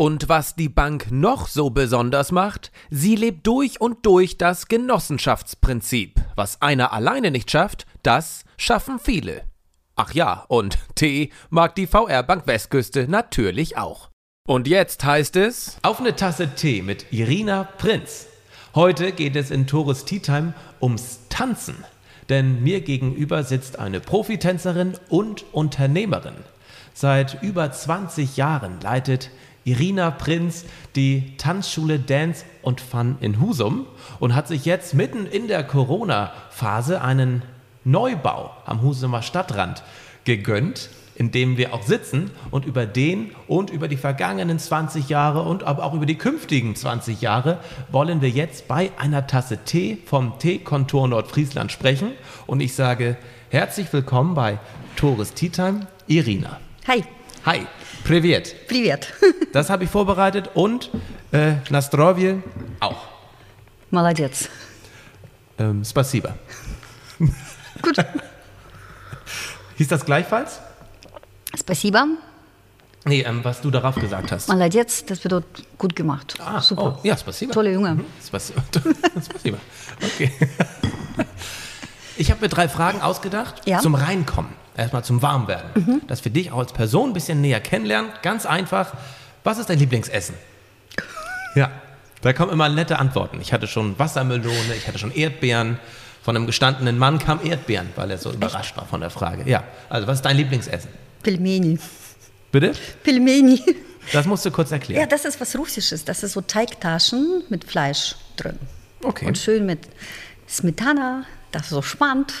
Und was die Bank noch so besonders macht, sie lebt durch und durch das Genossenschaftsprinzip. Was einer alleine nicht schafft, das schaffen viele. Ach ja, und Tee mag die VR Bank Westküste natürlich auch. Und jetzt heißt es Auf eine Tasse Tee mit Irina Prinz. Heute geht es in Tores Tea Time ums Tanzen. Denn mir gegenüber sitzt eine Profitänzerin und Unternehmerin. Seit über 20 Jahren leitet Irina Prinz die Tanzschule Dance und Fun in Husum und hat sich jetzt mitten in der Corona-Phase einen Neubau am Husumer Stadtrand gegönnt, in dem wir auch sitzen und über den und über die vergangenen 20 Jahre und aber auch über die künftigen 20 Jahre wollen wir jetzt bei einer Tasse Tee vom Teekontor Nordfriesland sprechen und ich sage herzlich willkommen bei Tores Tea Time, Irina. Hi. Hi, privet. Привет. Das habe ich vorbereitet und äh, Nastrovje auch. Молодец. Ähm, spasiba. Gut. Hieß das gleichfalls? Спасибо. Nee, ähm, was du darauf gesagt hast. Молодец, das bedeutet gut gemacht. Ah, Super. Oh, ja, spasiba. Tolle Junge. Mhm, spasiba. spasiba. Okay. Ich habe mir drei Fragen ausgedacht ja? zum Reinkommen, erstmal zum Warmwerden, mhm. dass wir dich auch als Person ein bisschen näher kennenlernen. Ganz einfach. Was ist dein Lieblingsessen? ja, da kommen immer nette Antworten. Ich hatte schon Wassermelone, ich hatte schon Erdbeeren. Von einem gestandenen Mann kam Erdbeeren, weil er so Echt? überrascht war von der Frage. Ja, also was ist dein Lieblingsessen? Pilmeni. Bitte? Pilmeni. Das musst du kurz erklären. Ja, das ist was Russisches. Das ist so Teigtaschen mit Fleisch drin. Okay. Und schön mit Smetana, das ist so spannend,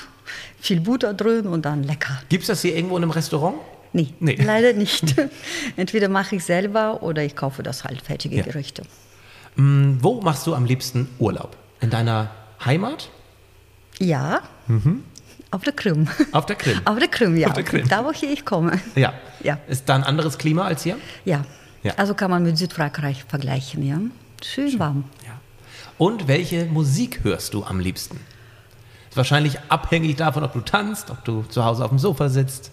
viel Butter drin und dann lecker. Gibt es das hier irgendwo in einem Restaurant? Nee, Nee. leider nicht. Entweder mache ich selber oder ich kaufe das halt fertige Ja. Gerichte. Hm, Wo machst du am liebsten Urlaub? In deiner Heimat? Ja, auf der Krim. Auf der Krim? Auf der Krim, ja. Auf der Krim. Da, wo hier ich komme. Ja. Ja. Ist da ein anderes Klima als hier? Ja. Ja. Also kann man mit Südfrankreich vergleichen, ja. Schön warm. Ja. Und welche Musik hörst du am liebsten? Ist wahrscheinlich abhängig davon, ob du tanzt, ob du zu Hause auf dem Sofa sitzt.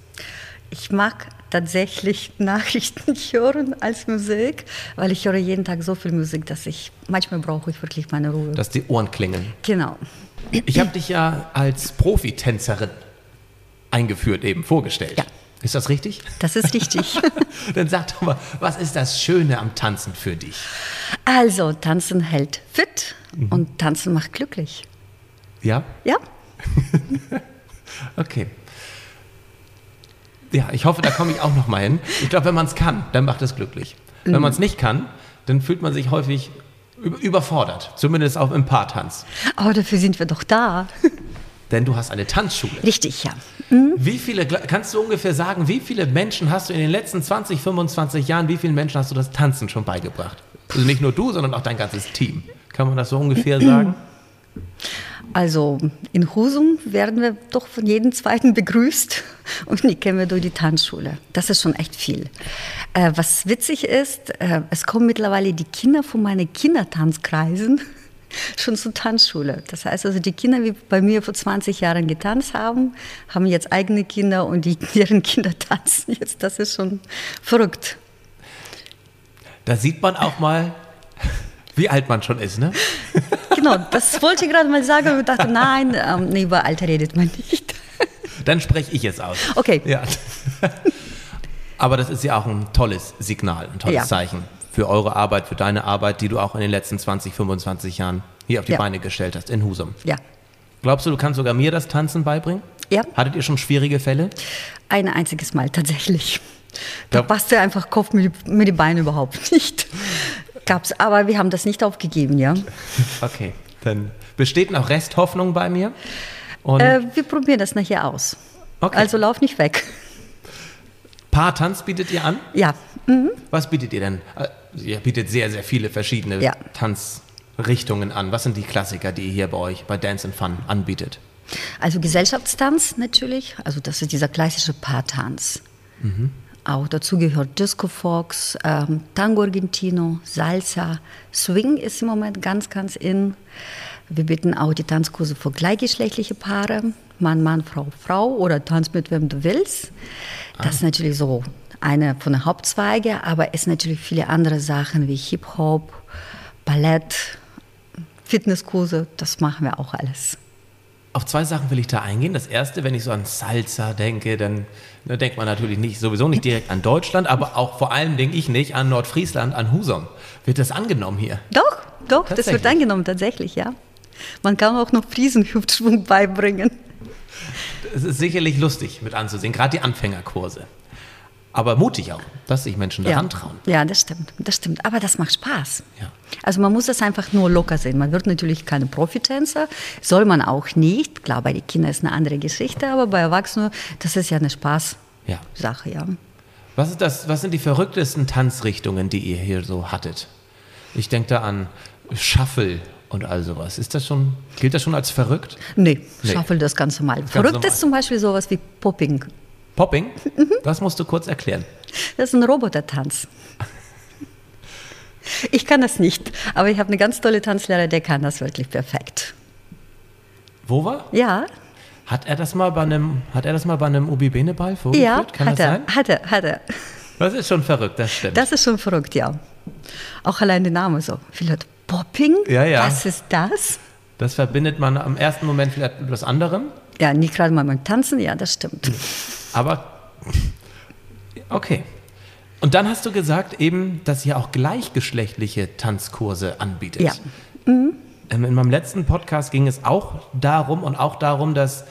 Ich mag tatsächlich Nachrichten hören als Musik, weil ich höre jeden Tag so viel Musik, dass ich manchmal brauche ich wirklich meine Ruhe. dass die Ohren klingeln. genau. Ich habe dich ja als Profitänzerin eingeführt, eben vorgestellt. Ja. Ist das richtig? Das ist richtig. Dann sag doch mal, was ist das Schöne am Tanzen für dich? also, tanzen hält fit Mhm. und tanzen macht glücklich. Ja? Ja? Okay. Ja, ich hoffe, da komme ich auch noch mal hin. Ich glaube, wenn man es kann, dann macht es glücklich. Wenn man es nicht kann, dann fühlt man sich häufig über- überfordert. Zumindest auch im Paartanz. Aber dafür sind wir doch da. Denn du hast eine Tanzschule. Richtig, ja. Wie viele, kannst du ungefähr sagen, wie viele Menschen hast du in den letzten 20, 25 Jahren, wie vielen Menschen hast du das Tanzen schon beigebracht? Also nicht nur du, sondern auch dein ganzes Team. Kann man das so ungefähr sagen? Also in Husum werden wir doch von jedem Zweiten begrüßt und die kennen wir durch die Tanzschule. Das ist schon echt viel. Äh, was witzig ist, äh, es kommen mittlerweile die Kinder von meinen Kindertanzkreisen schon zur Tanzschule. Das heißt also, die Kinder, die bei mir vor 20 Jahren getanzt haben, haben jetzt eigene Kinder und die, deren Kinder tanzen jetzt. Das ist schon verrückt. Da sieht man auch mal, wie alt man schon ist, ne? Genau, das wollte ich gerade mal sagen und dachte, nein, ähm, nee, über Alter redet man nicht. Dann spreche ich es aus. Okay. Ja. Aber das ist ja auch ein tolles Signal, ein tolles Ja. Zeichen für eure Arbeit, für deine Arbeit, die du auch in den letzten 20, 25 Jahren hier auf die Ja. Beine gestellt hast in Husum. Ja. Glaubst du, du kannst sogar mir das Tanzen beibringen? Ja. Hattet ihr schon schwierige Fälle? Ein einziges Mal tatsächlich. Da Ja. passte einfach Kopf mit, die- mit den Beinen überhaupt nicht. Gab's, aber wir haben das nicht aufgegeben, ja. Okay, dann besteht noch Resthoffnung bei mir. Äh, wir probieren das nachher aus. Okay. Also lauf nicht weg. Paartanz bietet ihr an? Ja, Was bietet ihr denn? Äh, Ihr bietet sehr, sehr viele verschiedene Ja. Tanzrichtungen an? Was sind die Klassiker, die ihr hier bei euch bei Dance and Fun anbietet? Also Gesellschaftstanz natürlich, also das ist dieser klassische Paartanz. Mhm. Auch dazu gehört Disco Fox, ähm, Tango Argentino, Salsa, Swing ist im Moment ganz, ganz in. Wir bieten auch die Tanzkurse für gleichgeschlechtliche Paare, Mann, Mann, Frau, Frau oder Tanz mit wem du willst. Das ah. ist natürlich so eine von den Hauptzweigen, aber es sind natürlich viele andere Sachen wie Hip-Hop, Ballett, Fitnesskurse, das machen wir auch alles. Auf zwei Sachen will ich da eingehen. Das erste, wenn ich so an Salsa denke, dann ne, denkt man natürlich nicht, sowieso nicht direkt an Deutschland, aber auch vor allem denke ich nicht an Nordfriesland, an Husum. Wird das angenommen hier? Doch, doch, das wird angenommen, tatsächlich, ja. Man kann auch noch Friesenhüftschwung beibringen. Es ist sicherlich lustig mit anzusehen, gerade die Anfängerkurse. Aber mutig auch, dass sich Menschen daran ja. trauen. Ja, das stimmt, das stimmt. Aber das macht Spaß. Ja. Also man muss das einfach nur locker sehen. Man wird natürlich keine Profitänzer, soll man auch nicht. Klar, bei den Kindern ist eine andere Geschichte, aber bei Erwachsenen, das ist ja eine Spaßsache, ja. ja. Was, ist das, was sind die verrücktesten Tanzrichtungen, die ihr hier so hattet? Ich denke da an Shuffle und all sowas. Ist das schon, gilt das schon als verrückt? Nee, nee. Shuffle das ganz normal. Das verrückt normal. ist zum Beispiel sowas wie Popping. Popping? Das musst du kurz erklären. Das ist ein Robotertanz. Ich kann das nicht, aber ich habe eine ganz tolle Tanzlehrer, der kann das wirklich perfekt. Wo war? Ja. Hat er das mal bei einem, hat er das mal bei einem Ubi-Bene-Ball vorgeführt? Ja, kann hat das er, sein? hat er, hat er. Das ist schon verrückt, das stimmt. Das ist schon verrückt, ja. Auch allein der Name so. Viele Leute, Popping? Ja, ja. Was ist das? Das verbindet man am ersten Moment vielleicht mit etwas anderem. Ja, nicht gerade mal beim Tanzen, ja, das stimmt. Aber okay. Und dann hast du gesagt eben, dass ihr auch gleichgeschlechtliche Tanzkurse anbietet. Ja. Mhm. Ähm, in meinem letzten Podcast ging es auch darum und auch darum, dass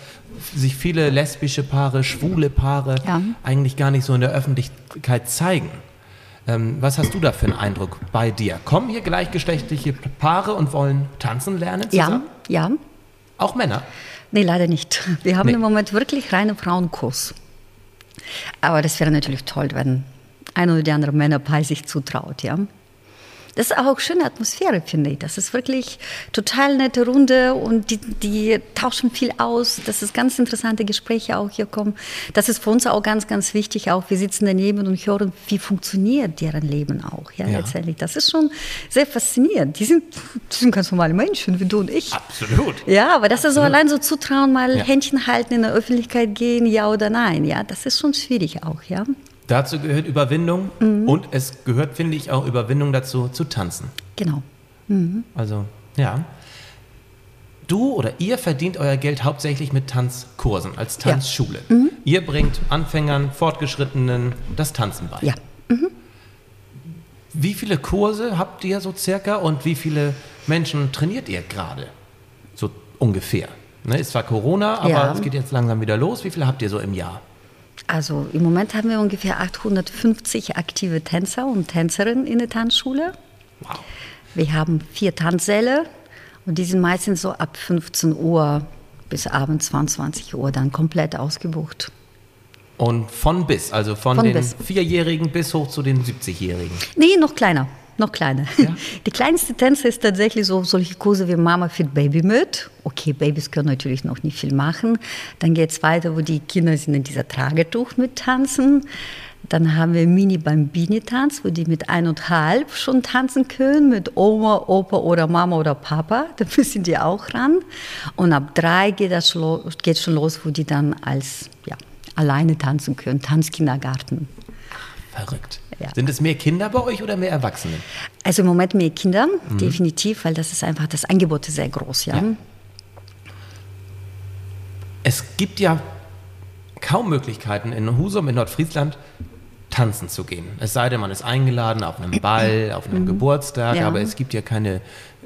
sich viele lesbische Paare, schwule Paare ja. eigentlich gar nicht so in der Öffentlichkeit zeigen. Ähm, was hast du da für einen Eindruck bei dir? Kommen hier gleichgeschlechtliche Paare und wollen tanzen lernen zusammen? Ja, ja. Auch Männer? Nee, leider nicht. Wir haben nee. im Moment wirklich reine Frauenkurs. Aber das wäre natürlich toll, wenn ein oder die andere Männerpaar sich zutraut, ja. Das ist auch schöne Atmosphäre, finde ich. Das ist wirklich total nette Runde und die, die tauschen viel aus. Das ist ganz interessante Gespräche auch hier kommen. Das ist für uns auch ganz, ganz wichtig. Auch wir sitzen daneben und hören, wie funktioniert deren Leben auch. Ja, ja. letztendlich. Das ist schon sehr faszinierend. Die sind, die sind ganz normale Menschen wie du und ich. Absolut. Ja, aber das ist so allein so zutrauen, mal ja. Händchen halten, in der Öffentlichkeit gehen, ja oder nein. Ja, das ist schon schwierig auch. Ja. Dazu gehört Überwindung mhm. und es gehört, finde ich, auch Überwindung dazu, zu tanzen. Genau. Mhm. Also, ja. Du oder ihr verdient euer Geld hauptsächlich mit Tanzkursen als Tanzschule. Ja. Mhm. Ihr bringt Anfängern, Fortgeschrittenen das Tanzen bei. Ja. Mhm. Wie viele Kurse habt ihr so circa und wie viele Menschen trainiert ihr gerade? So ungefähr. Ne, ist zwar Corona, aber ja. es geht jetzt langsam wieder los. Wie viele habt ihr so im Jahr? Also im Moment haben wir ungefähr 850 aktive Tänzer und Tänzerinnen in der Tanzschule. Wow. Wir haben vier Tanzsäle und die sind meistens so ab 15 Uhr bis abends 22 Uhr dann komplett ausgebucht. Und von bis, also von, von den bis. Vierjährigen bis hoch zu den 70-Jährigen? Nee, noch kleiner noch kleiner. Ja? Die kleinste Tänze ist tatsächlich so solche Kurse wie Mama fit Baby mit. Okay, Babys können natürlich noch nicht viel machen. Dann geht es weiter, wo die Kinder sind in dieser Tragetuch mit tanzen. Dann haben wir Mini Bambini Tanz, wo die mit eineinhalb schon tanzen können, mit Oma, Opa oder Mama oder Papa. Da müssen die auch ran. Und ab drei geht das geht schon los, wo die dann als ja, alleine tanzen können, Tanzkindergarten. Verrückt. Ja. Sind es mehr Kinder bei euch oder mehr Erwachsene? Also im Moment mehr Kinder, mhm. definitiv, weil das ist einfach, das Angebot ist sehr groß, ja. ja. Es gibt ja kaum Möglichkeiten in Husum in Nordfriesland tanzen zu gehen. Es sei denn, man ist eingeladen auf einem Ball, auf einem mhm. Geburtstag, ja. aber es gibt ja keine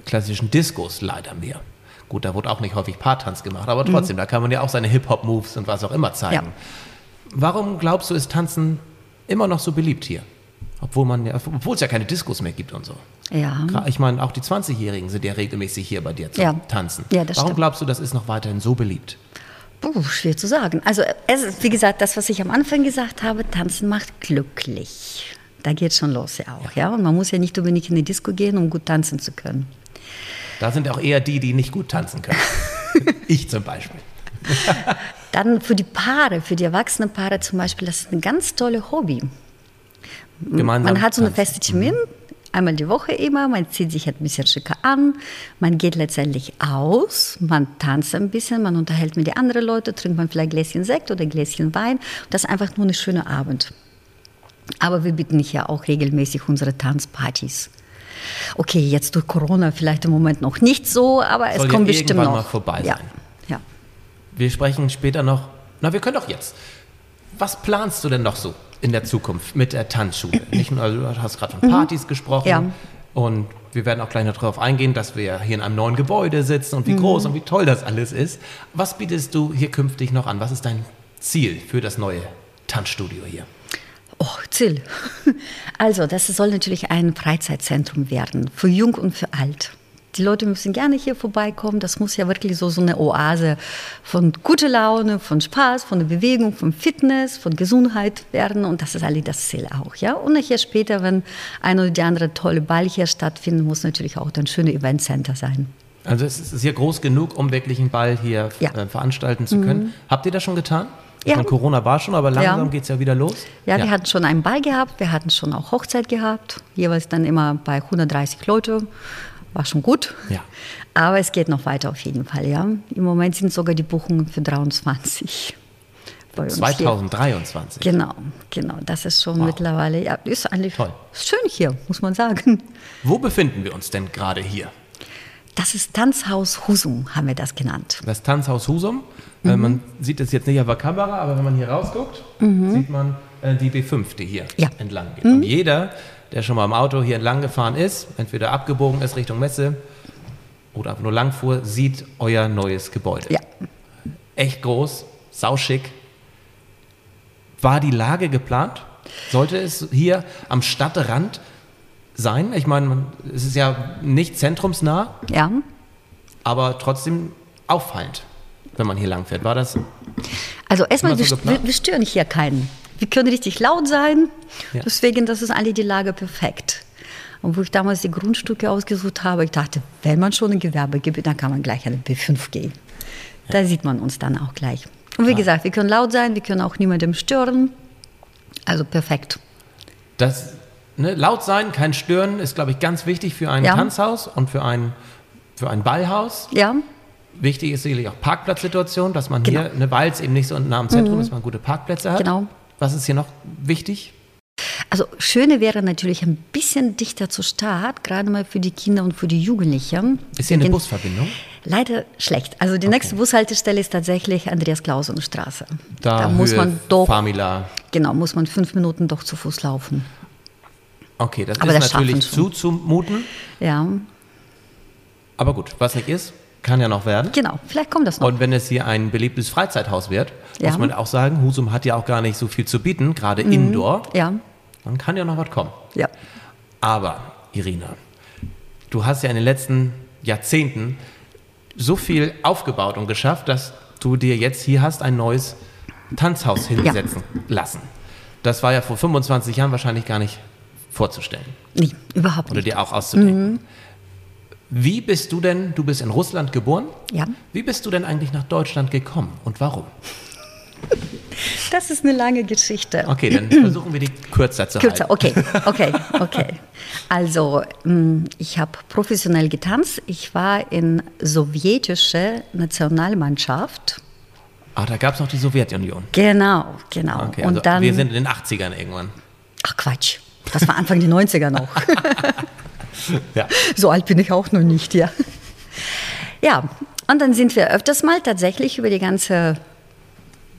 klassischen Diskos leider mehr. Gut, da wurde auch nicht häufig Paartanz gemacht, aber mhm. trotzdem, mhm. da kann man ja auch seine Hip-Hop-Moves und was auch immer zeigen. Ja. Warum glaubst du, ist Tanzen immer noch so beliebt hier? Obwohl man ja, obwohl es ja keine Diskos mehr gibt und so. Ja. Ich meine, auch die 20-Jährigen sind ja regelmäßig hier bei dir zum ja. Tanzen. Ja, das Warum stimmt. glaubst du, das ist noch weiterhin so beliebt? Puh, schwer zu sagen. Also, es ist, wie gesagt, das, was ich am Anfang gesagt habe, tanzen macht glücklich. Da geht schon los ja auch, ja. ja. Und man muss ja nicht unbedingt in die Disco gehen, um gut tanzen zu können. Da sind auch eher die, die nicht gut tanzen können. ich zum Beispiel. Dann für die Paare, für die erwachsenen Paare zum Beispiel, das ist ein ganz tolles Hobby. Gemeinsam man hat so eine tanzen. feste Termin, einmal die Woche immer, man zieht sich ein bisschen schicker an, man geht letztendlich aus, man tanzt ein bisschen, man unterhält mit den anderen Leuten, trinkt man vielleicht ein Gläschen Sekt oder ein Gläschen Wein. Das ist einfach nur ein schöner Abend. Aber wir bieten ja auch regelmäßig unsere Tanzpartys. Okay, jetzt durch Corona vielleicht im Moment noch nicht so, aber es Soll ja kommt bestimmt irgendwann noch. mal vorbei ja. sein. Ja. Wir sprechen später noch. Na, wir können doch jetzt. Was planst du denn noch so in der Zukunft mit der Tanzschule? Nicht nur, also du hast gerade von Partys gesprochen. Ja. Und wir werden auch gleich noch darauf eingehen, dass wir hier in einem neuen Gebäude sitzen und wie groß und wie toll das alles ist. Was bietest du hier künftig noch an? Was ist dein Ziel für das neue Tanzstudio hier? Oh, Ziel. Also, das soll natürlich ein Freizeitzentrum werden, für Jung und für Alt. Die Leute müssen gerne hier vorbeikommen. Das muss ja wirklich so, so eine Oase von guter Laune, von Spaß, von der Bewegung, von Fitness, von Gesundheit werden. Und das ist eigentlich das Ziel auch. Ja? Und nachher später, wenn ein oder die andere tolle Ball hier stattfindet, muss natürlich auch ein schönes Eventcenter sein. Also es ist hier groß genug, um wirklich einen Ball hier Ja. Mhm. äh, veranstalten zu können. Habt ihr das schon getan? Ja. Von Corona war schon, aber langsam Ja. geht es ja wieder los. Ja, wir hatten schon einen Ball gehabt, wir hatten schon auch Hochzeit gehabt, jeweils dann immer bei 130 Leute. War schon gut. Ja. Aber es geht noch weiter auf jeden Fall, ja. Im Moment sind sogar die Buchungen für 23. bei uns hier. 2023. Genau, genau. Das ist schon Wow. mittlerweile, ja, ist eigentlich Toll. schön hier, muss man sagen. Wo befinden wir uns denn gerade hier? Das ist Tanzhaus Husum, haben wir das genannt. Das Tanzhaus Husum. Äh, Mhm. man sieht es jetzt nicht auf der Kamera, aber wenn man hier rausguckt, sieht man äh, die B5, die hier Ja. Mhm. entlang geht. Und jeder, der schon mal im Auto hier entlang gefahren ist, entweder abgebogen ist Richtung Messe oder einfach nur lang fuhr, sieht euer neues Gebäude. Ja. Echt groß, sauschick. War die Lage geplant? Sollte es hier am Stadtrand sein? Ich meine, es ist ja nicht zentrumsnah, Ja. aber trotzdem auffallend, wenn man hier lang fährt. War das? Also erstmal, so wir, wir stören hier keinen. Wir können richtig laut sein, Ja. deswegen das ist eigentlich die Lage perfekt. Und wo ich damals die Grundstücke ausgesucht habe, ich dachte, wenn man schon ein Gewerbe gibt, dann kann man gleich an den B5 gehen. Da sieht man uns dann auch gleich. Und wie gesagt, wir können laut sein, wir können auch niemandem stören. Also perfekt. Das ne, laut sein, kein Stören ist, glaube ich, ganz wichtig für ein Ja. Tanzhaus und für ein, für ein Ballhaus. Ja, Wichtig ist sicherlich auch Parkplatzsituation, dass man Genau. hier, weil es eben nicht so nah am Zentrum ist, man gute Parkplätze hat. Genau. Was ist hier noch wichtig? Also Schöne wäre natürlich ein bisschen dichter zur Stadt, gerade mal für die Kinder und für die Jugendlichen. Ist hier eine Den- Busverbindung? Leider schlecht. Also die nächste Bushaltestelle ist tatsächlich Andreas Klausen Straße. Da, muss Höhe man doch, Famila. genau, muss man fünf Minuten doch zu Fuß laufen. Okay, das Aber ist das natürlich zuzumuten. Ja, Aber gut, was nicht ist, kann ja noch werden. genau. Vielleicht kommt das noch. Und wenn es hier ein beliebtes Freizeithaus wird, Ja. muss man auch sagen, Husum hat ja auch gar nicht so viel zu bieten, gerade indoor. ja, Dann kann ja noch was kommen. ja. Aber, Irina, du hast ja in den letzten Jahrzehnten so viel aufgebaut und geschafft, dass du dir jetzt hier hast ein neues Tanzhaus hinsetzen lassen. Das war ja vor 25 Jahren wahrscheinlich gar nicht vorzustellen Nee, überhaupt oder nicht. dir auch auszudenken. Wie bist du denn, du bist in Russland geboren, Ja, wie bist du denn eigentlich nach Deutschland gekommen und warum? das ist eine lange Geschichte. Okay, dann versuchen wir die kürzer zu Kürzer, halten. okay, okay, okay. Also, mh, ich habe professionell getanzt. Ich war in sowjetische Nationalmannschaft. Ah, da gab es noch die Sowjetunion. Genau, genau. Okay, Und also dann, wir sind in den 80ern irgendwann. ach Quatsch, das war Anfang der 90er noch. Ja. So alt bin ich auch noch nicht, ja. Ja, und dann sind wir öfters mal tatsächlich über die ganze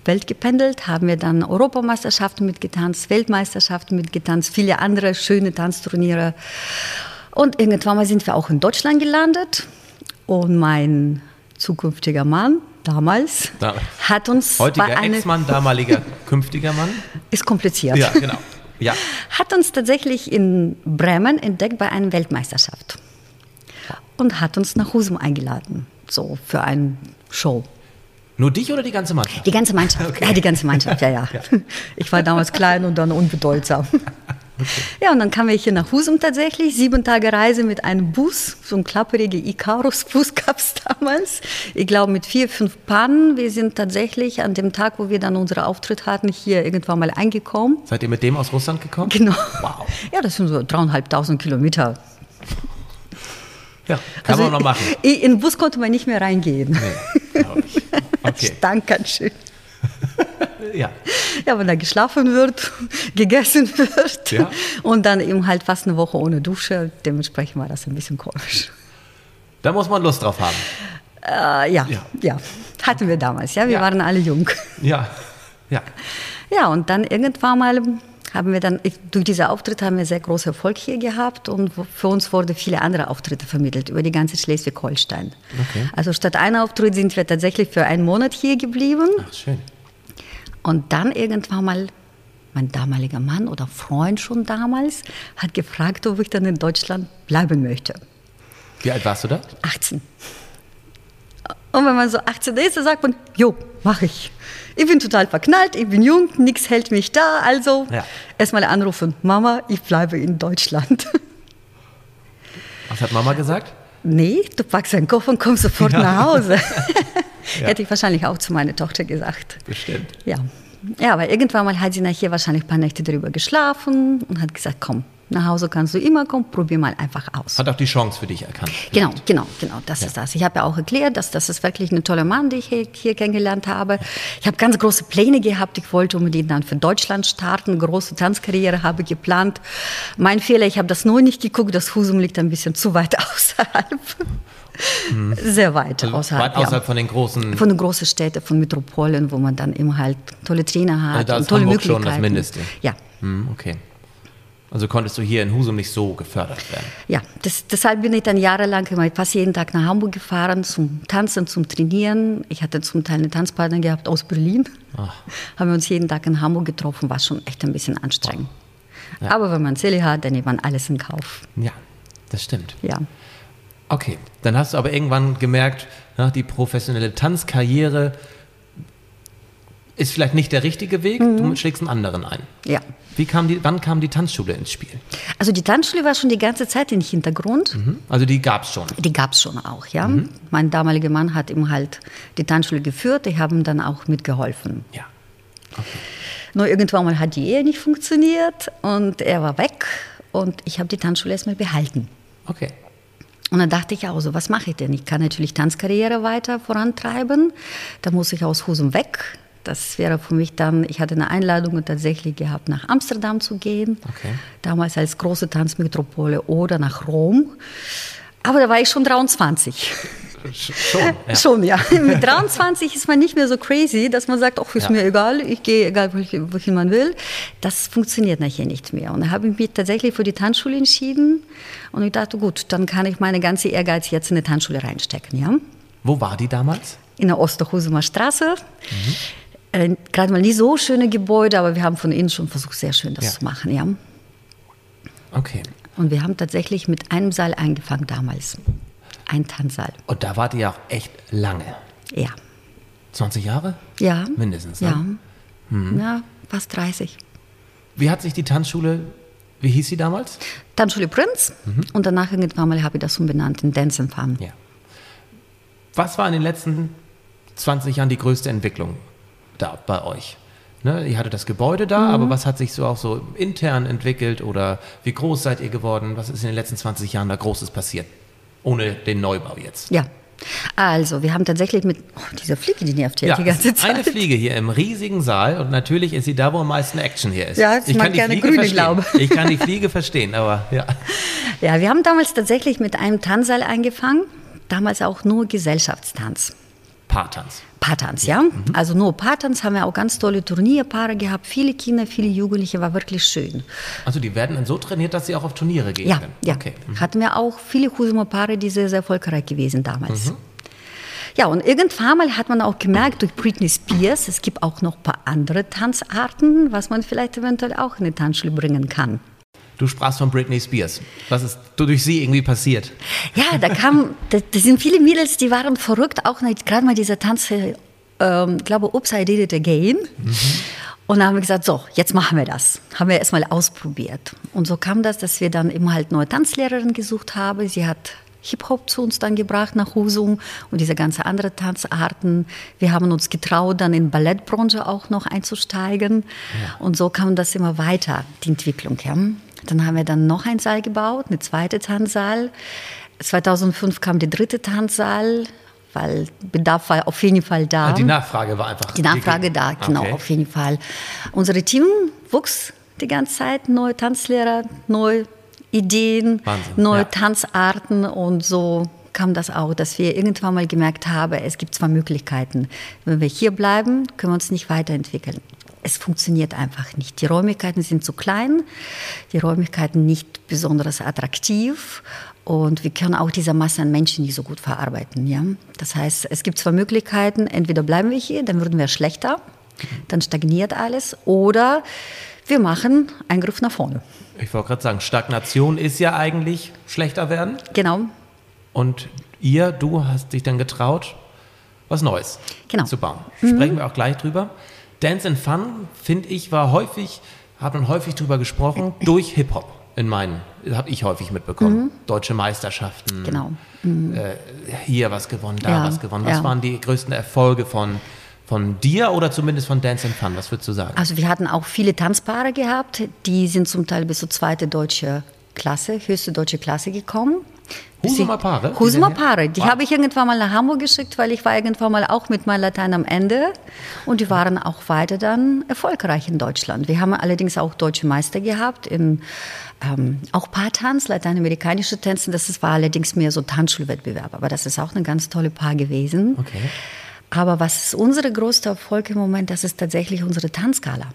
Welt gependelt, haben wir dann Europameisterschaften mitgetanzt, Weltmeisterschaften mitgetanzt, viele andere schöne Tanzturniere. Und irgendwann mal sind wir auch in Deutschland gelandet. Und mein zukünftiger Mann damals Da- hat uns Heutiger Ex-Mann, damaliger künftiger Mann. ist kompliziert. Ja, genau. Ja. hat uns tatsächlich in Bremen entdeckt bei einer Weltmeisterschaft und hat uns nach Husum eingeladen, so für eine Show. Nur dich oder die ganze Mannschaft? Die ganze Mannschaft, ja, die ganze Mannschaft, ja, ja, Ich war damals klein und dann unbedeutsam. Ja, und dann kamen wir hier nach Husum tatsächlich. Sieben Tage Reise mit einem Bus, so ein klapperiger Icarus-Bus gab es damals. Ich glaube mit vier, fünf Pannen. Wir sind tatsächlich an dem Tag, wo wir dann unseren Auftritt hatten, hier irgendwann mal eingekommen. Seid ihr mit dem aus Russland gekommen? Genau. Wow. Ja, das sind so dreieinhalbtausend Kilometer. Ja, kann also, man noch machen. In den Bus konnte man nicht mehr reingehen. Nee, ich. Okay. Stank ganz schön. ja. Ja, wenn da geschlafen wird, gegessen wird ja. und dann eben halt fast eine Woche ohne Dusche, dementsprechend war das ein bisschen komisch. Da muss man Lust drauf haben. Äh, ja, ja, ja, hatten wir damals, ja, wir ja. waren alle jung. Ja, ja. Ja, und dann irgendwann mal haben wir dann, durch diese Auftritte haben wir sehr großen Erfolg hier gehabt und für uns wurden viele andere Auftritte vermittelt über die ganze Schleswig-Holstein. Okay. Also statt einer Auftritt sind wir tatsächlich für einen Monat hier geblieben. Ach, schön. Und dann irgendwann mal mein damaliger Mann oder Freund schon damals hat gefragt, ob ich dann in Deutschland bleiben möchte. Wie alt warst du da? 18. Und wenn man so 18 ist, dann sagt man, jo, mach ich. Ich bin total verknallt, ich bin jung, nichts hält mich da, also ja. erstmal anrufen, Mama, ich bleibe in Deutschland. Was hat Mama gesagt? Nee, du packst deinen Koffer und kommst sofort ja. nach Hause. ja. Hätte ich wahrscheinlich auch zu meiner Tochter gesagt. Bestimmt. Ja. Ja, aber irgendwann mal hat sie nachher wahrscheinlich ein paar Nächte darüber geschlafen und hat gesagt, komm, nach Hause kannst du immer kommen, probier mal einfach aus. Hat auch die Chance für dich erkannt. Genau, genau, genau, das ja. ist das. Ich habe ja auch erklärt, dass das ist wirklich ein toller Mann, den ich hier, hier kennengelernt habe. Ich habe ganz große Pläne gehabt. Ich wollte unbedingt dann für Deutschland starten, große Tanzkarriere habe geplant. Mein Fehler, ich habe das nur nicht geguckt, das Husum liegt ein bisschen zu weit außerhalb. Mhm. Sehr weit also außerhalb. Weit außerhalb ja. von den großen. Von den großen Städten, von Metropolen, wo man dann eben halt tolle Trainer hat. Also da ist und tolle Hamburg Möglichkeiten. schon das Mindeste. Ja. Mhm, okay. Also konntest du hier in Husum nicht so gefördert werden? Ja, das, deshalb bin ich dann jahrelang immer fast jeden Tag nach Hamburg gefahren zum Tanzen, zum Trainieren. Ich hatte zum Teil eine Tanzpartner gehabt aus Berlin. Ach. Haben wir uns jeden Tag in Hamburg getroffen, war schon echt ein bisschen anstrengend. Ja. Aber wenn man Zelle hat, dann nimmt man alles in Kauf. Ja, das stimmt. Ja. Okay, dann hast du aber irgendwann gemerkt, na, die professionelle Tanzkarriere ist vielleicht nicht der richtige Weg, mhm. du schlägst einen anderen ein. Ja. Wie kam die, wann kam die Tanzschule ins Spiel? Also die Tanzschule war schon die ganze Zeit im Hintergrund. Mhm. Also die gab es schon? Die gab es schon auch, ja. Mhm. Mein damaliger Mann hat ihm halt die Tanzschule geführt, ich habe ihm dann auch mitgeholfen. Ja. Okay. Nur irgendwann mal hat die Ehe nicht funktioniert und er war weg und ich habe die Tanzschule erstmal behalten. Okay. Und dann dachte ich auch so, was mache ich denn? Ich kann natürlich Tanzkarriere weiter vorantreiben. Da muss ich aus Husum weg. Das wäre für mich dann, ich hatte eine Einladung tatsächlich gehabt, nach Amsterdam zu gehen. Okay. Damals als große Tanzmetropole oder nach Rom. Aber da war ich schon 23. Schon, ja. Schon, ja. Mit 23 ist man nicht mehr so crazy, dass man sagt, ach, ist ja. mir egal, ich gehe egal, wohin man will. Das funktioniert nachher nicht mehr. Und da habe ich mich tatsächlich für die Tanzschule entschieden. Und ich dachte, gut, dann kann ich meine ganze Ehrgeiz jetzt in eine Tanzschule reinstecken, ja. Wo war die damals? In der Osterhusumer Straße. Mhm. Äh, Gerade mal nicht so schöne Gebäude, aber wir haben von innen schon versucht, sehr schön das ja. zu machen, ja. Okay. Und wir haben tatsächlich mit einem Saal angefangen damals. Ein Tanzsaal. Und da wart ihr auch echt lange. Ja. 20 Jahre? Ja. Mindestens, ne? Ja. Hm. Ja, fast 30. Wie hat sich die Tanzschule, wie hieß sie damals? Tanzschule Prinz. Mhm. Und danach irgendwann mal habe ich das umbenannt in Dance Farm. Ja. Was war in den letzten 20 Jahren die größte Entwicklung da bei euch? Ne, ihr hattet das Gebäude da, mhm. aber was hat sich so auch so intern entwickelt oder wie groß seid ihr geworden? Was ist in den letzten 20 Jahren da Großes passiert? Ohne den Neubau jetzt. Ja. Also, wir haben tatsächlich mit oh, dieser Fliege, die nervt hier ja, die ganze Zeit. Eine Fliege hier im riesigen Saal und natürlich ist sie da, wo am meisten Action hier ist. Ja, ich mag gerne Fliege grüne, verstehen. glaube ich. kann die Fliege verstehen, aber ja. Ja, wir haben damals tatsächlich mit einem Tanzsaal angefangen, damals auch nur Gesellschaftstanz. Paartanz. Paartanz, ja. Mhm. Also nur Paartanz haben wir auch ganz tolle Turnierpaare gehabt. Viele Kinder, viele Jugendliche, war wirklich schön. Also die werden dann so trainiert, dass sie auch auf Turniere gehen ja, können? Ja, okay. Mhm. hatten wir auch viele Husumer Paare, die sehr, sehr erfolgreich gewesen damals. Mhm. Ja, und irgendwann mal hat man auch gemerkt durch Britney Spears, es gibt auch noch ein paar andere Tanzarten, was man vielleicht eventuell auch in die Tanzschule bringen kann. Du sprachst von Britney Spears. Was ist durch sie irgendwie passiert? Ja, da kam, da, da sind viele Mädels, die waren verrückt, auch gerade mal dieser Tanz, ähm, glaube, Oops, I Did It Again. Mhm. Und dann haben wir gesagt, so, jetzt machen wir das. Haben wir erstmal ausprobiert. Und so kam das, dass wir dann immer halt neue Tanzlehrerin gesucht haben. Sie hat Hip-Hop zu uns dann gebracht nach Husum und diese ganze andere Tanzarten. Wir haben uns getraut, dann in Ballettbranche auch noch einzusteigen. Ja. Und so kam das immer weiter, die Entwicklung. Ja. Dann haben wir dann noch einen Saal gebaut, eine zweite Tanzsaal. 2005 kam der dritte Tanzsaal, weil Bedarf war auf jeden Fall da. Also die Nachfrage war einfach. Die Nachfrage da, genau, okay. auf jeden Fall. Unser Team wuchs die ganze Zeit, neue Tanzlehrer, neue Ideen, Wahnsinn, neue ja. Tanzarten und so kam das auch, dass wir irgendwann mal gemerkt haben, es gibt zwei Möglichkeiten. Wenn wir hier bleiben, können wir uns nicht weiterentwickeln. Es funktioniert einfach nicht. Die Räumlichkeiten sind zu klein, die Räumlichkeiten nicht besonders attraktiv und wir können auch diese Masse an Menschen nicht so gut verarbeiten. Ja? Das heißt, es gibt zwei Möglichkeiten. Entweder bleiben wir hier, dann würden wir schlechter, dann stagniert alles, oder wir machen Eingriff nach vorne. Ich wollte gerade sagen, Stagnation ist ja eigentlich schlechter werden. Genau. Und ihr, du hast dich dann getraut, was Neues genau. zu bauen. Sprechen mhm. wir auch gleich drüber. Dance and Fun, finde ich, war häufig, hat man häufig drüber gesprochen, durch Hip-Hop in meinen, habe ich häufig mitbekommen. Mhm. Deutsche Meisterschaften. Genau. Mhm. Äh, hier was gewonnen, da ja, was gewonnen. Was ja. waren die größten Erfolge von, von dir oder zumindest von Dance and Fun? Was würdest du sagen? Also wir hatten auch viele Tanzpaare gehabt. Die sind zum Teil bis zur zweite deutsche Klasse, höchste deutsche Klasse gekommen. Husumer Paare? Husumer Paare. Die habe ich irgendwann mal nach Hamburg geschickt, weil ich war irgendwann mal auch mit meinem Latein am Ende. Und die waren auch weiter dann erfolgreich in Deutschland. Wir haben allerdings auch deutsche Meister gehabt in ähm, auch Paartanz, lateinamerikanische Tänze. Das war allerdings mehr so Tanzschulwettbewerb. Aber das ist auch ein ganz tolle Paar gewesen. Okay. Aber was ist unsere größte Erfolg im Moment? Das ist tatsächlich unsere Tanzgala.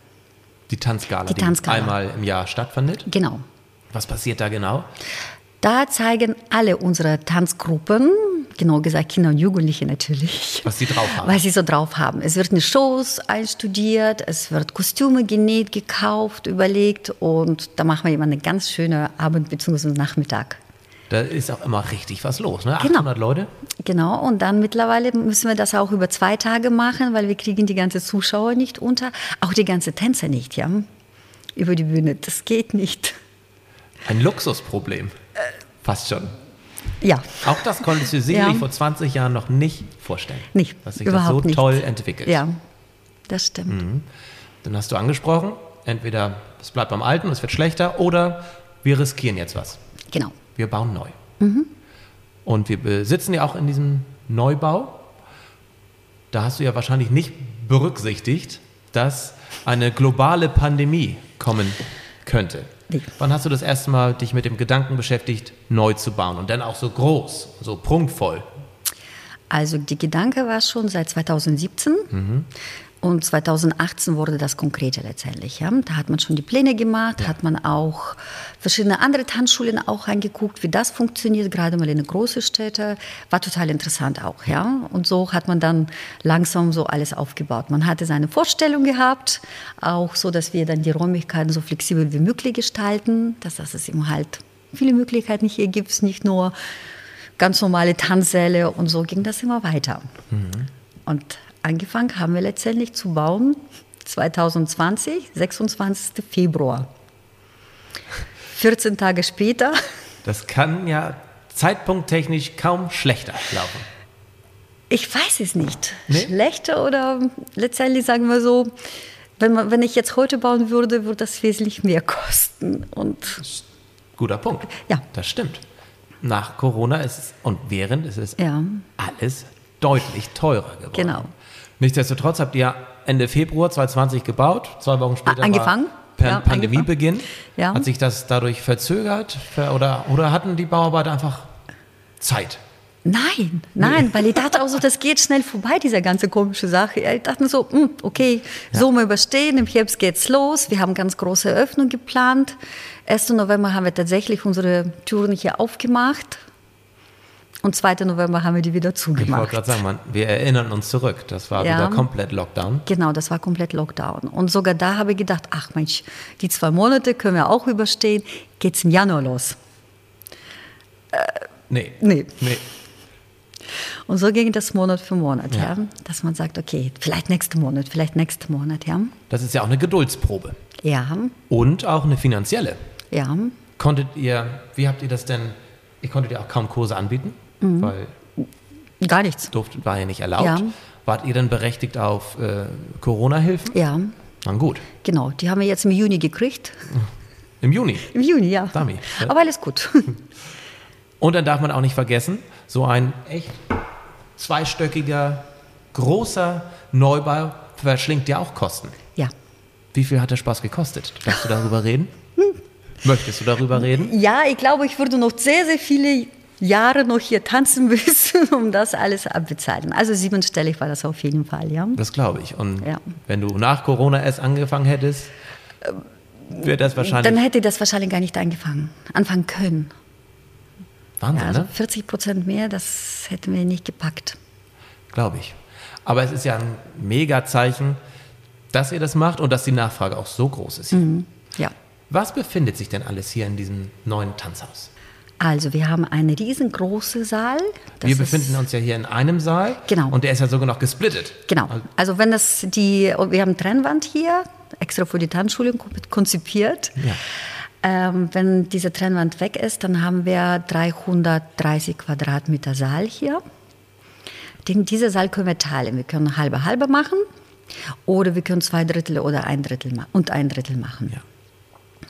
Die Tanzgala, die, die Tanzgala. einmal im Jahr stattfindet? Genau. Was passiert da genau? Da zeigen alle unsere Tanzgruppen, genau gesagt Kinder und Jugendliche natürlich, was sie drauf haben. Was sie so drauf haben. Es wird eine Shows einstudiert, es wird Kostüme genäht, gekauft, überlegt und da machen wir immer eine ganz schöne Abend- bzw. Nachmittag. Da ist auch immer richtig was los, ne? 800 genau. Leute? Genau, und dann mittlerweile müssen wir das auch über zwei Tage machen, weil wir kriegen die ganze Zuschauer nicht unter, auch die ganze Tänzer nicht, ja? Über die Bühne, das geht nicht. Ein Luxusproblem. Fast schon. Ja. Auch das konntest du sicherlich ja. vor 20 Jahren noch nicht vorstellen. Nicht. Dass sich das so nicht. toll entwickelt. Ja, das stimmt. Mhm. Dann hast du angesprochen, entweder es bleibt beim Alten, es wird schlechter, oder wir riskieren jetzt was. Genau. Wir bauen neu. Mhm. Und wir sitzen ja auch in diesem Neubau. Da hast du ja wahrscheinlich nicht berücksichtigt, dass eine globale Pandemie kommen könnte. Nee. Wann hast du das erste Mal dich mit dem Gedanken beschäftigt, neu zu bauen und dann auch so groß, so prunkvoll? Also die Gedanke war schon seit 2017. Mhm. Und 2018 wurde das konkrete letztendlich. Ja. Da hat man schon die Pläne gemacht, ja. hat man auch verschiedene andere Tanzschulen auch angeguckt, wie das funktioniert, gerade mal in große Städte. War total interessant auch. Ja. Und so hat man dann langsam so alles aufgebaut. Man hatte seine Vorstellung gehabt, auch so, dass wir dann die Räumlichkeiten so flexibel wie möglich gestalten, dass, dass es eben halt viele Möglichkeiten hier gibt, nicht nur ganz normale Tanzsäle und so ging das immer weiter. Mhm. Und angefangen haben wir letztendlich zu bauen 2020, 26. Februar. 14 Tage später. Das kann ja zeitpunkttechnisch kaum schlechter laufen. Ich weiß es nicht. Nee? Schlechter oder letztendlich sagen wir so, wenn, man, wenn ich jetzt heute bauen würde, würde das wesentlich mehr kosten. Und Guter Punkt. Ja. Das stimmt. Nach Corona ist es und während ist es ja. alles deutlich teurer geworden. Genau. Nichtsdestotrotz habt ihr Ende Februar 2020 gebaut, zwei Wochen später angefangen. Per ja, Pandemiebeginn. Ja. Hat sich das dadurch verzögert oder, oder hatten die Bauarbeiter einfach Zeit? Nein, nein, weil ich dachte auch so, das geht schnell vorbei, diese ganze komische Sache. Ich dachte so, hm, okay, ja. Sommer überstehen, im Herbst geht's los. Wir haben ganz große Eröffnung geplant. 1. November haben wir tatsächlich unsere Türen hier aufgemacht. Und 2. November haben wir die wieder zugemacht. Ich wollte gerade sagen, man, wir erinnern uns zurück. Das war ja. wieder komplett Lockdown. Genau, das war komplett Lockdown. Und sogar da habe ich gedacht, ach Mensch, die zwei Monate können wir auch überstehen. Geht es im Januar los? Äh, nee. Nee. nee. Und so ging das Monat für Monat, Ja. ja. Dass man sagt, okay, vielleicht nächsten Monat, vielleicht nächsten Monat, ja. Das ist ja auch eine Geduldsprobe. Ja, Und auch eine finanzielle. ja. Konntet ihr, wie habt ihr das denn, ihr konntet ja auch kaum Kurse anbieten, weil Gar nichts. durfte, war ja nicht erlaubt. Ja. Wart ihr denn berechtigt auf äh, Corona-Hilfen? Ja, Na gut, genau. Die haben wir jetzt im Juni gekriegt. im Juni. Im Juni, ja. Ja. Aber alles gut. Und dann darf man auch nicht vergessen, so ein echt zweistöckiger, großer Neubau verschlingt ja auch Kosten. ja. Wie viel hat der Spaß gekostet? Darfst du darüber reden? Möchtest du darüber reden? Ja, ich glaube, ich würde noch sehr, sehr viele Jahre noch hier tanzen müssen, um das alles abbezahlen. Also siebenstellig war das auf jeden Fall, ja. Das glaube ich. Und Ja. wenn du nach Corona erst angefangen hättest, wäre das wahrscheinlich Dann hätte das wahrscheinlich gar nicht angefangen, anfangen können. Wahnsinn, Ja, also ne? 40 Prozent mehr, das hätten wir nicht gepackt. Glaube ich. Aber es ist ja ein Mega-Zeichen, dass ihr das macht und dass die Nachfrage auch so groß ist. Mhm. Ja. Was befindet sich denn alles hier in diesem neuen Tanzhaus? Also, wir haben einen riesengroßen Saal. Das Wir befinden uns ja hier in einem Saal. Genau. Und der ist ja sogar noch gesplittet. Genau. Also wenn das die, wir haben Trennwand hier, extra für die Tanzschule konzipiert. Ja. Ähm, wenn diese Trennwand weg ist, dann haben wir 330 Quadratmeter Saal hier. Den, dieser Saal können wir teilen. Wir können halbe halbe machen oder wir können zwei Drittel oder ein Drittel und ein Drittel machen. Ja.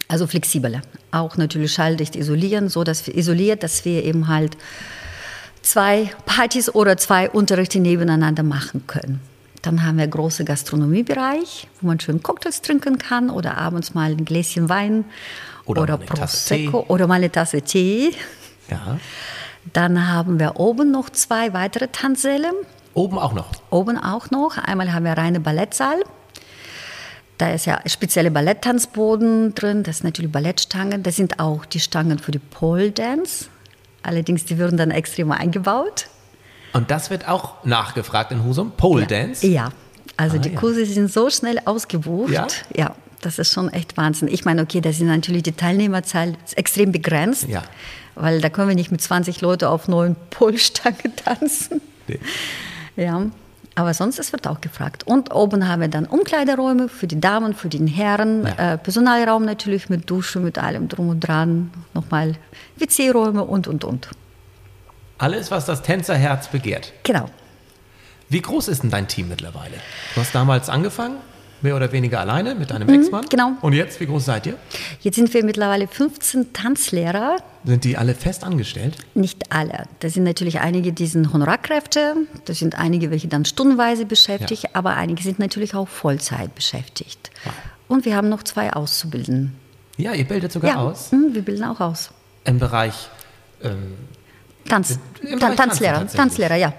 Also flexibler. Auch natürlich schalldicht isolieren, so dass wir isoliert, dass wir eben halt zwei Partys oder zwei Unterrichte nebeneinander machen können. Dann haben wir einen großen Gastronomiebereich, wo man schön Cocktails trinken kann oder abends mal ein Gläschen Wein Oder oder, Prosecco oder mal eine Tasse Tee. Ja. Dann haben wir oben noch zwei weitere Tanzsäle. Oben auch noch. Oben auch noch. Einmal haben wir reine Ballettsaal. Da ist ja spezielle Balletttanzboden drin. Das sind natürlich Ballettstangen. Das sind auch die Stangen für die Pole Dance. Allerdings, die würden dann extrem eingebaut. Und das wird auch nachgefragt in Husum. Pole Dance. Ja, also Ah, die ja. Kurse sind so schnell ausgebucht. Ja? ja, das ist schon echt Wahnsinn. Ich meine, okay, da sind natürlich die Teilnehmerzahl extrem begrenzt. Ja. Weil da können wir nicht mit 20 Leuten auf neuen Polstangen tanzen. Nee. Ja, aber sonst es wird auch gefragt. Und oben haben wir dann Umkleideräume für die Damen, für die Herren, Ja. äh, Personalraum natürlich mit Dusche, mit allem drum und dran, nochmal WC-Räume und, und, und. Alles, was das Tänzerherz begehrt. Genau. Wie groß ist denn dein Team mittlerweile? Du hast damals angefangen, mehr oder weniger alleine mit deinem Ex-Mann. genau. Und jetzt, wie groß seid ihr? Jetzt sind wir mittlerweile 15 Tanzlehrer, Sind die alle fest angestellt? nicht alle. Da sind natürlich einige, die sind Honorarkräfte, da sind einige, welche dann stundenweise beschäftigt, Ja. aber einige sind natürlich auch Vollzeit beschäftigt. Und wir haben noch zwei Auszubildenden. Ja, ihr bildet sogar ja, aus. mhm, wir bilden auch aus. Im Bereich ähm, Tanz, Im Tan Bereich Tanzlehrer. Tanzlehrer, ja.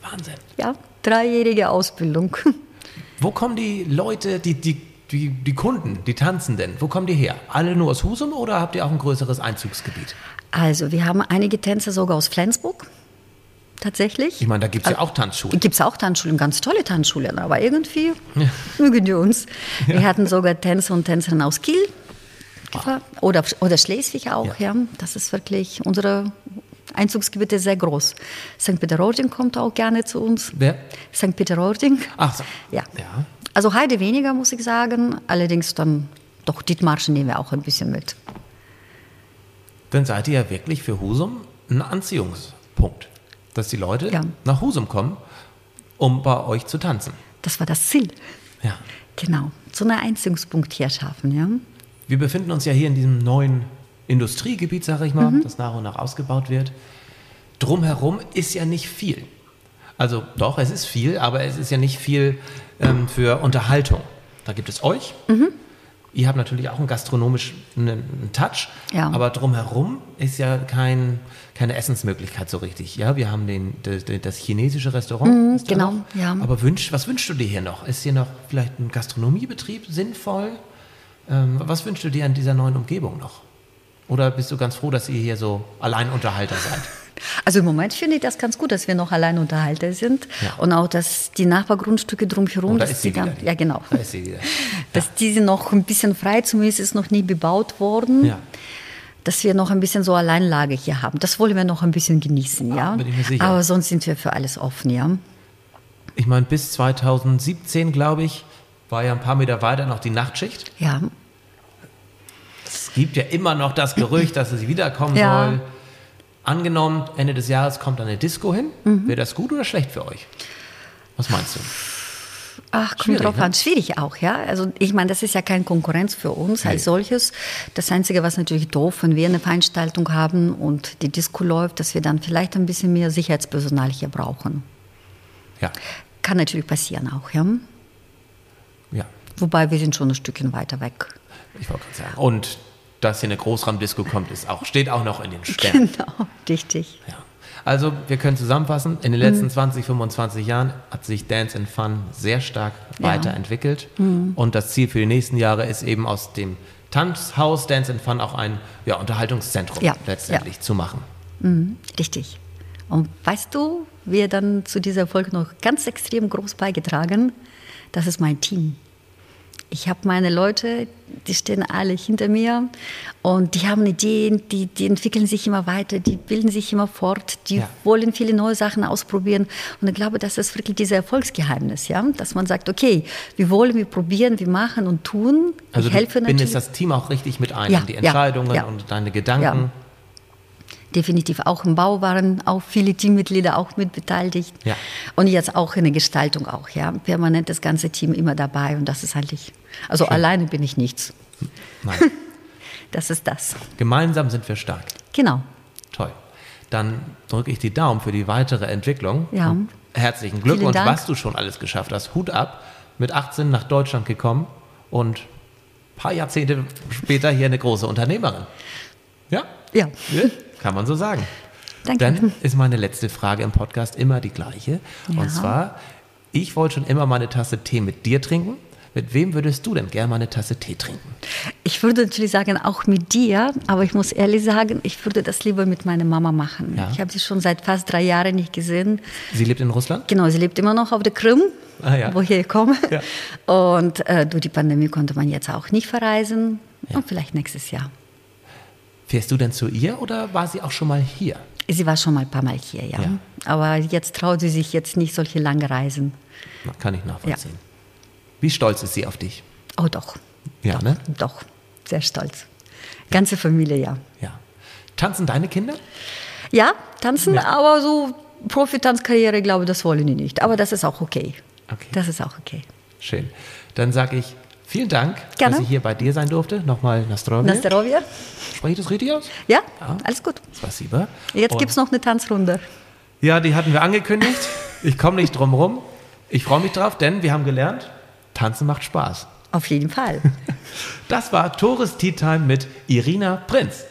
Wahnsinn. Ja, dreijährige Ausbildung. Wo kommen die Leute, die, die, die, die Kunden, die Tanzenden, wo kommen die her? Alle nur aus Husum oder habt ihr auch ein größeres Einzugsgebiet? Also, wir haben einige Tänzer sogar aus Flensburg, tatsächlich. Ich meine, da gibt es ja auch Tanzschulen. Gibt es auch Tanzschulen, ganz tolle Tanzschulen, aber irgendwie mögen die uns. Wir hatten sogar Tänzer und Tänzerinnen aus Kiel gefragt. oder, oder Schleswig auch, ja. Das ist wirklich, unsere Einzugsgebiete sehr groß. St. Peter-Ording kommt auch gerne zu uns. Wer? St. Peter-Ording. Ach so. Ja. Ja. Also Heide weniger, muss ich sagen. Allerdings dann doch Dithmarschen nehmen wir auch ein bisschen mit. Dann seid ihr ja wirklich für Husum ein Anziehungspunkt. Dass die Leute Ja. nach Husum kommen, um bei euch zu tanzen. Das war das Ziel. Ja. Genau. So einen Einzugspunkt hier schaffen, ja. Wir befinden uns ja hier in diesem neuen Industriegebiet, sage ich mal, Mhm. das nach und nach ausgebaut wird. Drumherum ist ja nicht viel. Also doch, es ist viel, aber es ist ja nicht viel ähm, für Unterhaltung. Da gibt es euch. Mhm. Ihr habt natürlich auch einen gastronomischen einen Touch, Ja. aber drumherum ist ja kein, keine Essensmöglichkeit so richtig. Ja, wir haben den, das, das chinesische Restaurant. da genau, noch. ja. Aber wünsch, was wünschst du dir hier noch? Ist hier noch vielleicht ein Gastronomiebetrieb sinnvoll? Ähm, was wünschst du dir an dieser neuen Umgebung noch? Oder bist du ganz froh, dass ihr hier so Alleinunterhalter seid? Also im Moment finde ich das ganz gut, dass wir noch Alleinunterhalter sind Ja. und auch, dass die Nachbargrundstücke drumherum, Oh, da dass ist sie die dann, ja genau, Da wieder. dass diese noch ein bisschen frei, zumindest ist noch nie bebaut worden. Ja. dass wir noch ein bisschen so Alleinlage hier haben. Das wollen wir noch ein bisschen genießen, ja. mir sicher. Aber sonst sind wir für alles offen, ja. Ich meine, bis 2017, glaube ich, war ja ein paar Meter weiter noch die Nachtschicht. Ja, gibt ja immer noch das Gerücht, dass es wiederkommen Ja. soll. Angenommen, Ende des Jahres kommt eine Disco hin. Mhm. Wäre das gut oder schlecht für euch? Was meinst du? Ach, kommt drauf ne? an. Schwierig auch, ja. Also ich meine, das ist ja keine Konkurrenz für uns Nee. als solches. Das Einzige, was natürlich doof, wenn wir eine Veranstaltung haben und die Disco läuft, dass wir dann vielleicht ein bisschen mehr Sicherheitspersonal hier brauchen. Ja, Kann natürlich passieren auch, ja. ja. Wobei wir sind schon ein Stückchen weiter weg. Ich wollte gerade sagen. Und dass hier eine Großraumdisco kommt, ist auch, steht auch noch in den Sternen. Genau, richtig. Ja. Also, wir können zusammenfassen, in den Mhm. letzten 20, 25 Jahren hat sich Dance and Fun sehr stark Ja. weiterentwickelt. Mhm. Und das Ziel für die nächsten Jahre ist eben aus dem Tanzhaus Dance and Fun auch ein ja, Unterhaltungszentrum Ja, letztendlich zu machen. Mhm, richtig. Und weißt du, wer dann zu dieser Erfolg noch ganz extrem groß beigetragen? Das ist mein Team. Ich habe meine Leute, die stehen alle hinter mir und die haben Ideen, die, die entwickeln sich immer weiter, die bilden sich immer fort, die Ja. wollen viele neue Sachen ausprobieren. Und ich glaube, das ist wirklich dieses Erfolgsgeheimnis, ja? dass man sagt, okay, wir wollen, wir probieren, wir machen und tun. Also, ich du helfe bindest natürlich. das Team auch richtig mit ein Ja, die Entscheidungen ja. und deine Gedanken. Definitiv auch im Bau waren auch viele Teammitglieder auch mit beteiligt. Ja. Und jetzt auch in der Gestaltung auch, ja. Permanent das ganze Team immer dabei und das ist eigentlich, also alleine bin ich nichts. Nein, Das ist das. gemeinsam sind wir stark. Genau. Toll. Dann drücke ich die Daumen für die weitere Entwicklung. Ja. Und herzlichen Glückwunsch, was du schon alles geschafft hast. Hut ab, mit 18 nach Deutschland gekommen und ein paar Jahrzehnte später hier eine große Unternehmerin. Ja? Ja. Ja, Kann man so sagen. Danke. Dann ist meine letzte Frage im Podcast immer die gleiche. Ja. Und zwar, ich wollte schon immer mal eine Tasse Tee mit dir trinken. Mit wem würdest du denn gerne mal eine Tasse Tee trinken? Ich würde natürlich sagen, auch mit dir, aber ich muss ehrlich sagen, ich würde das lieber mit meiner Mama machen. Ja. Ich habe sie schon seit fast drei Jahren nicht gesehen. Sie lebt in Russland? Genau, sie lebt immer noch auf der Krim, Ah, ja. woher ich komme. Ja. Und äh, durch die Pandemie konnte man jetzt auch nicht verreisen. Und vielleicht nächstes Jahr. Fährst du denn zu ihr oder war sie auch schon mal hier? Sie war schon mal ein paar Mal hier, ja. Ja. Aber jetzt traut sie sich jetzt nicht solche lange Reisen. Na, Kann ich nachvollziehen. Wie stolz ist sie auf dich? Oh doch, Ja, ne? doch, sehr stolz. Ganze Familie, ja. Ja. Tanzen deine Kinder? Ja, tanzen, aber so Profitanzkarriere, glaube ich, das wollen die nicht. Aber das ist auch okay. Okay. Das ist auch okay. Schön. Dann sage ich vielen Dank, Gerne. dass ich hier bei dir sein durfte. Nochmal Nastrovje. Nastarovia? Spreche ich das richtig aus? Ja, Ja. alles gut. Spasiba. Jetzt gibt es noch eine Tanzrunde. Ja, die hatten wir angekündigt. Ich komme nicht drum rum. Ich freue mich drauf, denn wir haben gelernt, Tanzen macht Spaß. Auf jeden Fall. Das war Tores Tea Time mit Irina Prinz.